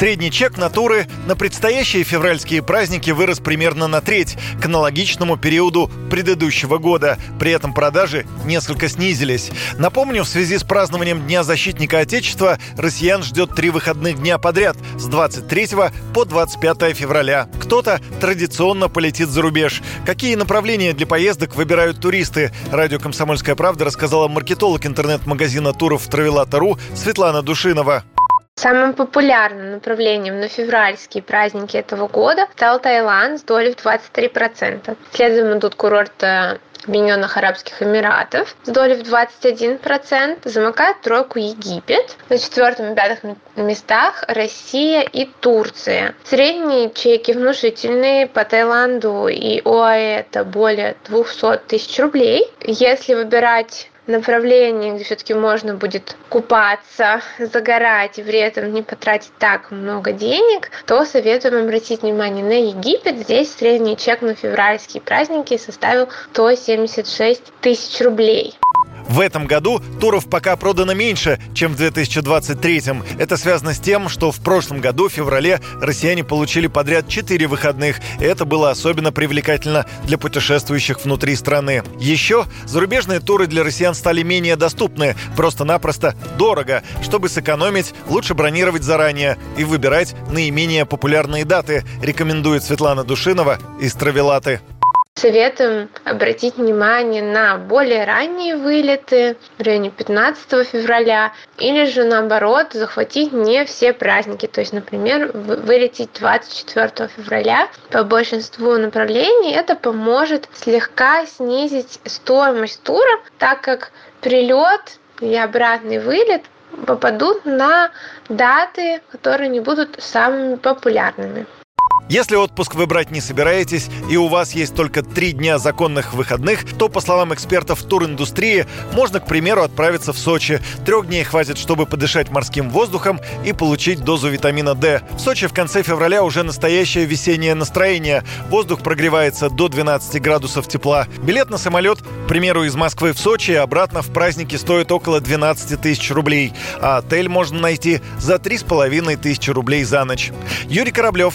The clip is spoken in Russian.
Средний чек натуры на предстоящие февральские праздники вырос примерно на треть к аналогичному периоду предыдущего года. При этом продажи несколько снизились. Напомню, в связи с празднованием Дня защитника Отечества россиян ждет три выходных дня подряд с 23 по 25 февраля. Кто-то традиционно полетит за рубеж. Какие направления для поездок выбирают туристы? Радио «Комсомольская правда» рассказала маркетолог интернет-магазина туров «Травелата.ру» Светлана Душинова. Самым популярным направлением на февральские праздники этого года стал Таиланд с долей в 23%. Следом идут курорты Объединенных Арабских Эмиратов с долей в 21%, замыкает тройку Египет. На четвертом и пятых местах Россия и Турция. Средние чеки внушительные по Таиланду и ОАЭ это более 200 тысяч рублей. Если выбирать направлении, где все-таки можно будет купаться, загорать и при этом не потратить так много денег, то советуем обратить внимание на Египет. Здесь средний чек на февральские праздники составил 176 тысяч рублей. В этом году туров пока продано меньше, чем в 2023. Это связано с тем, что в прошлом году, в феврале, россияне получили подряд 4 выходных, и это было особенно привлекательно для путешествующих внутри страны. Еще зарубежные туры для россиян стали менее доступны, просто-напросто дорого. Чтобы сэкономить, лучше бронировать заранее и выбирать наименее популярные даты, рекомендует Светлана Душинова из Травелаты. Советуем обратить внимание на более ранние вылеты в районе 15 февраля или же наоборот захватить не все праздники. То есть, например, вылететь 24 февраля по большинству направлений. Это поможет слегка снизить стоимость тура, так как прилет и обратный вылет попадут на даты, которые не будут самыми популярными. Если отпуск вы брать не собираетесь и у вас есть только три дня законных выходных, то, по словам экспертов туриндустрии, можно, к примеру, отправиться в Сочи. Трех дней хватит, чтобы подышать морским воздухом и получить дозу витамина D. В Сочи в конце февраля уже настоящее весеннее настроение. Воздух прогревается до 12 градусов тепла. Билет на самолет, к примеру, из Москвы в Сочи и обратно в праздники стоит около 12 тысяч рублей. А отель можно найти за 3,5 тысячи рублей за ночь. Юрий Кораблев,